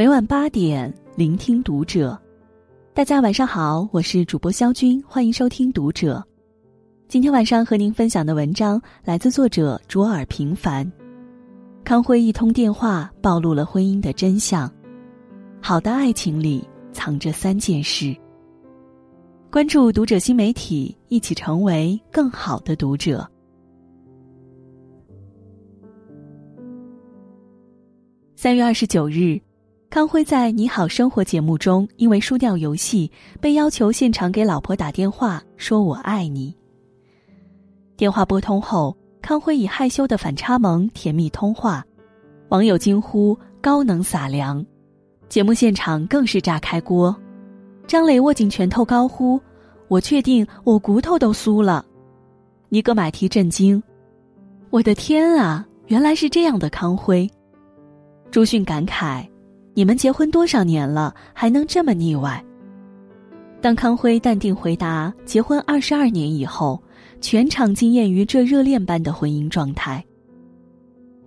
每晚八点，聆听读者。大家晚上好，我是主播肖军，欢迎收听读者。今天晚上和您分享的文章来自作者卓尔平凡。康辉一通电话暴露了婚姻的真相。好的爱情里藏着三件事。关注读者新媒体，一起成为更好的读者。三月二十九日，康辉在《你好生活》节目中，因为输掉游戏，被要求现场给老婆打电话，说我爱你。电话拨通后，康辉以害羞的反差萌甜蜜通话，网友惊呼高能撒粮，节目现场更是炸开锅，张磊握紧拳头高呼：“我确定我骨头都酥了。”尼格买提震惊：“我的天啊，原来是这样的康辉。”朱迅感慨：“你们结婚多少年了，还能这么腻歪？”当康辉淡定回答：“结婚二十二年以后，全场惊艳于这热恋般的婚姻状态。”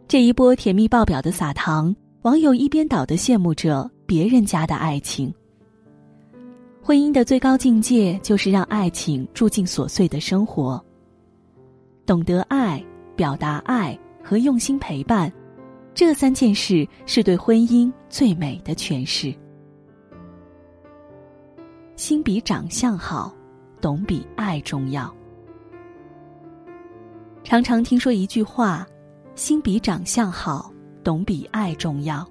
这一波甜蜜爆表的撒糖，网友一边倒的羡慕着别人家的爱情。婚姻的最高境界就是让爱情住进琐碎的生活，懂得爱、表达爱和用心陪伴。这三件事是对婚姻最美的诠释。心比长相好，懂比爱重要。常常听说一句话：“心比长相好，懂比爱重要。”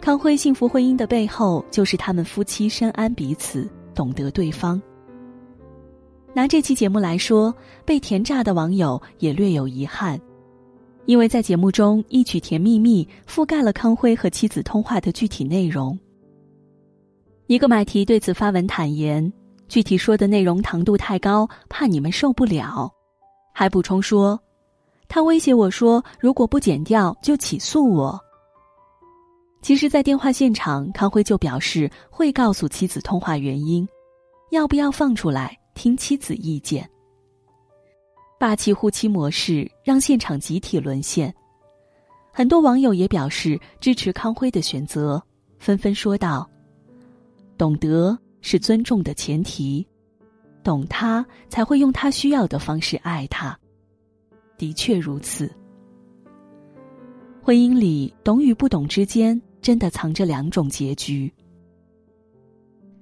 康辉幸福婚姻的背后，就是他们夫妻深谙彼此，懂得对方。拿这期节目来说，被甜炸的网友也略有遗憾。因为在节目中，一曲《甜蜜蜜》覆盖了康辉和妻子通话的具体内容。尼格买提对此发文坦言，具体说的内容糖度太高，怕你们受不了，还补充说，他威胁我说，如果不剪掉就起诉我。其实，在电话现场，康辉就表示会告诉妻子通话原因，要不要放出来听妻子意见。霸气护妻模式让现场集体沦陷，很多网友也表示支持康辉的选择，纷纷说道：“懂得是尊重的前提，懂他才会用他需要的方式爱他。”的确如此，婚姻里懂与不懂之间，真的藏着两种结局。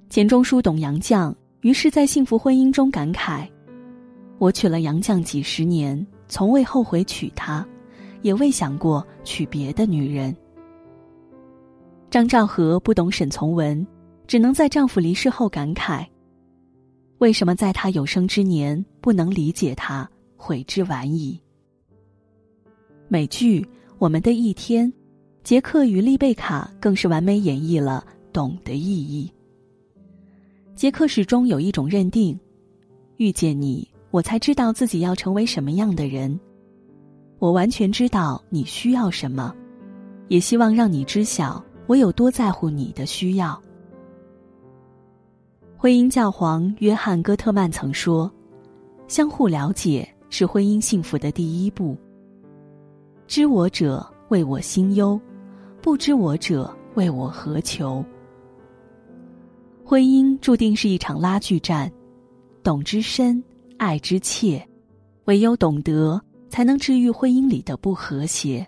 钱钟书懂杨绛，于是在幸福婚姻中感慨。我娶了杨绛几十年，从未后悔娶她，也未想过娶别的女人。张兆和不懂沈从文，只能在丈夫离世后感慨：为什么在他有生之年不能理解他，悔之晚矣。美剧《我们的一天》，杰克与丽贝卡更是完美演绎了懂的意义。杰克始终有一种认定：遇见你。我才知道自己要成为什么样的人，我完全知道你需要什么，也希望让你知晓我有多在乎你的需要。婚姻教皇约翰·戈特曼曾说：“相互了解是婚姻幸福的第一步。知我者为我心忧，不知我者为我何求。”婚姻注定是一场拉锯战，懂之深。爱之切，唯有懂得，才能治愈婚姻里的不和谐。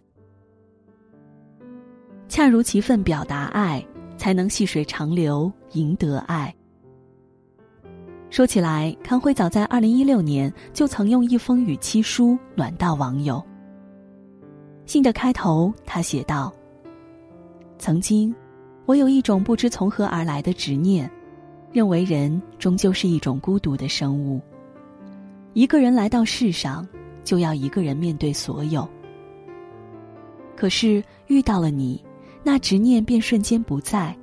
恰如其分表达爱，才能细水长流，赢得爱。说起来，康辉早在二零一六年就曾用一封与妻书暖到网友。信的开头，他写道：“曾经，我有一种不知从何而来的执念，认为人终究是一种孤独的生物。”一个人来到世上，就要一个人面对所有。可是遇到了你，那执念便瞬间不在。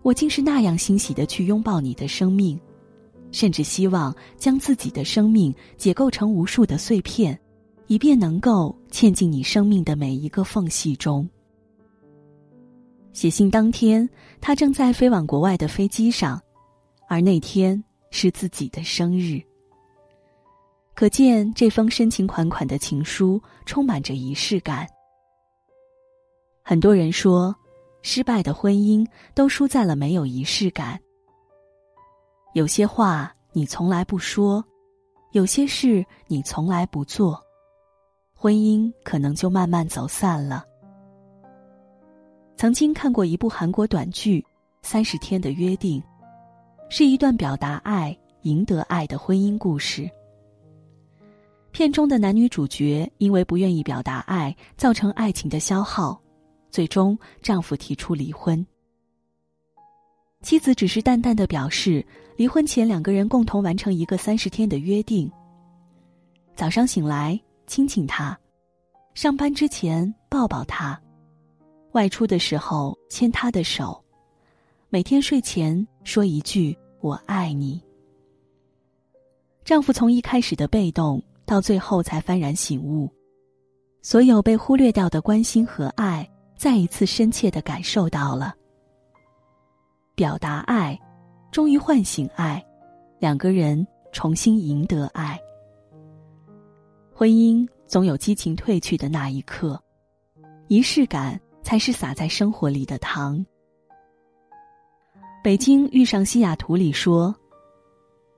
我竟是那样欣喜的去拥抱你的生命，甚至希望将自己的生命解构成无数的碎片，以便能够嵌进你生命的每一个缝隙中。写信当天，他正在飞往国外的飞机上，而那天是自己的生日。可见这封深情款款的情书充满着仪式感。很多人说，失败的婚姻都输在了没有仪式感。有些话你从来不说，有些事你从来不做，婚姻可能就慢慢走散了。曾经看过一部韩国短剧《三十天的约定》，是一段表达爱、赢得爱的婚姻故事。片中的男女主角因为不愿意表达爱，造成爱情的消耗，最终丈夫提出离婚。妻子只是淡淡的表示，离婚前两个人共同完成一个三十天的约定：早上醒来亲亲他，上班之前抱抱他。外出的时候牵他的手，每天睡前说一句“我爱你”。丈夫从一开始的被动，到最后才幡然醒悟，所有被忽略掉的关心和爱，再一次深切的感受到了。表达爱，终于唤醒爱，两个人重新赢得爱。婚姻总有激情褪去的那一刻，仪式感。才是洒在生活里的糖。北京遇上西雅图里说：“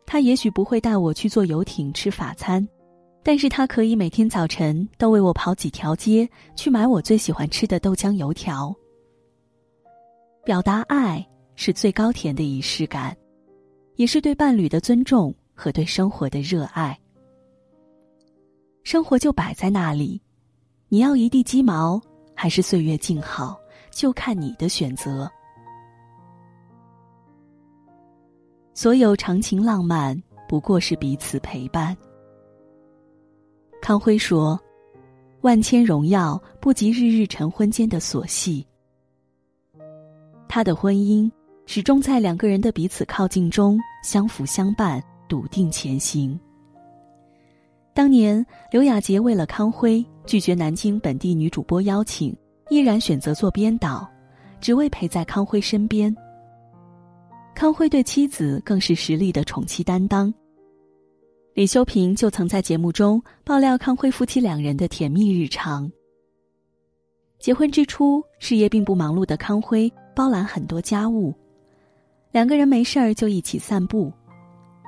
他也许不会带我去坐游艇吃法餐，但是他可以每天早晨都为我跑几条街去买我最喜欢吃的豆浆油条。”表达爱是最高甜的仪式感，也是对伴侣的尊重和对生活的热爱。生活就摆在那里，你要一地鸡毛。还是岁月静好，就看你的选择。所有长情浪漫，不过是彼此陪伴。康辉说：“万千荣耀，不及日日晨昏间的琐细。”他的婚姻始终在两个人的彼此靠近中相扶相伴，笃定前行。当年刘雅洁为了康辉拒绝南京本地女主播邀请，依然选择做编导，只为陪在康辉身边。康辉对妻子更是实力的宠妻担当。李修平就曾在节目中爆料康辉夫妻两人的甜蜜日常。结婚之初，事业并不忙碌的康辉包揽很多家务，两个人没事儿就一起散步。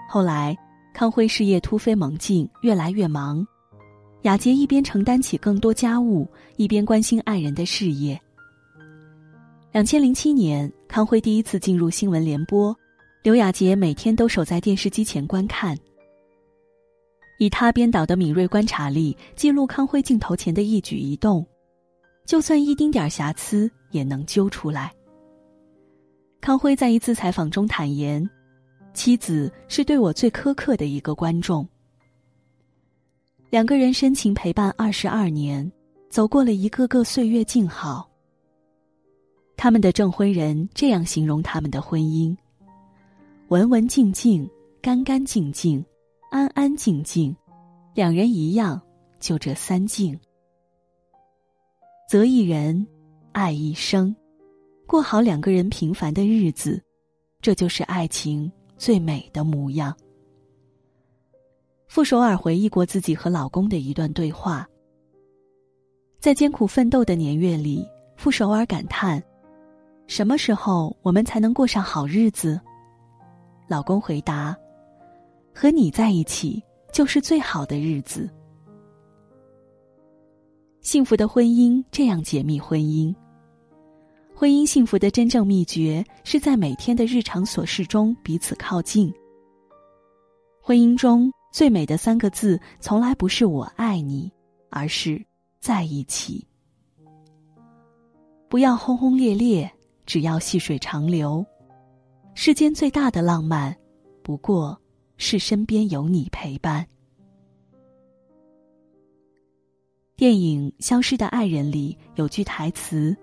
后来。康辉事业突飞猛进，越来越忙，雅洁一边承担起更多家务，一边关心爱人的事业。两千零七年，康辉第一次进入新闻联播，刘雅洁每天都守在电视机前观看。以他编导的敏锐观察力，记录康辉镜头前的一举一动，就算一丁点瑕疵也能揪出来。康辉在一次采访中坦言。妻子是对我最苛刻的一个观众。两个人深情陪伴二十二年，走过了一个个岁月静好。他们的证婚人这样形容他们的婚姻：文文静静，干干净净，安安静静，两人一样，就这三静。择一人，爱一生，过好两个人平凡的日子，这就是爱情。最美的模样。傅首尔回忆过自己和老公的一段对话。在艰苦奋斗的年月里，傅首尔感叹：“什么时候我们才能过上好日子？”老公回答：“和你在一起就是最好的日子。”幸福的婚姻这样解密婚姻。婚姻幸福的真正秘诀是在每天的日常琐事中彼此靠近。婚姻中最美的三个字，从来不是“我爱你”，而是在一起。不要轰轰烈烈，只要细水长流。世间最大的浪漫，不过是身边有你陪伴。电影《消失的爱人》里有句台词。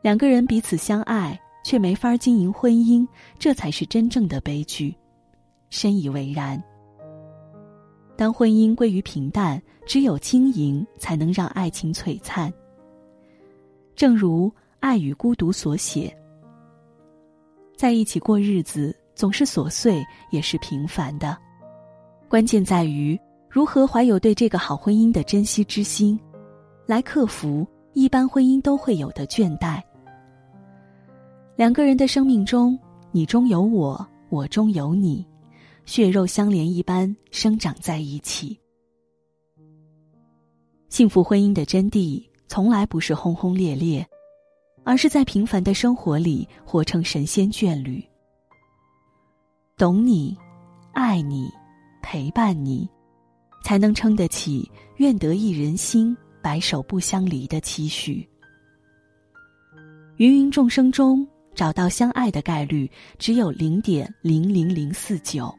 两个人彼此相爱，却没法经营婚姻，这才是真正的悲剧。深以为然。当婚姻归于平淡，只有经营才能让爱情璀璨。正如《爱与孤独》所写：“在一起过日子，总是琐碎，也是平凡的。关键在于如何怀有对这个好婚姻的珍惜之心，来克服一般婚姻都会有的倦怠。”两个人的生命中，你中有我，我中有你，血肉相连一般生长在一起。幸福婚姻的真谛，从来不是轰轰烈烈，而是在平凡的生活里活成神仙眷侣。懂你，爱你，陪伴你，才能撑得起“愿得一人心，白首不相离”的期许。芸芸众生中，找到相爱的概率只有零点零零零四九。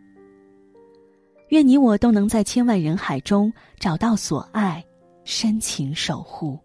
愿你我都能在千万人海中找到所爱。深情守护。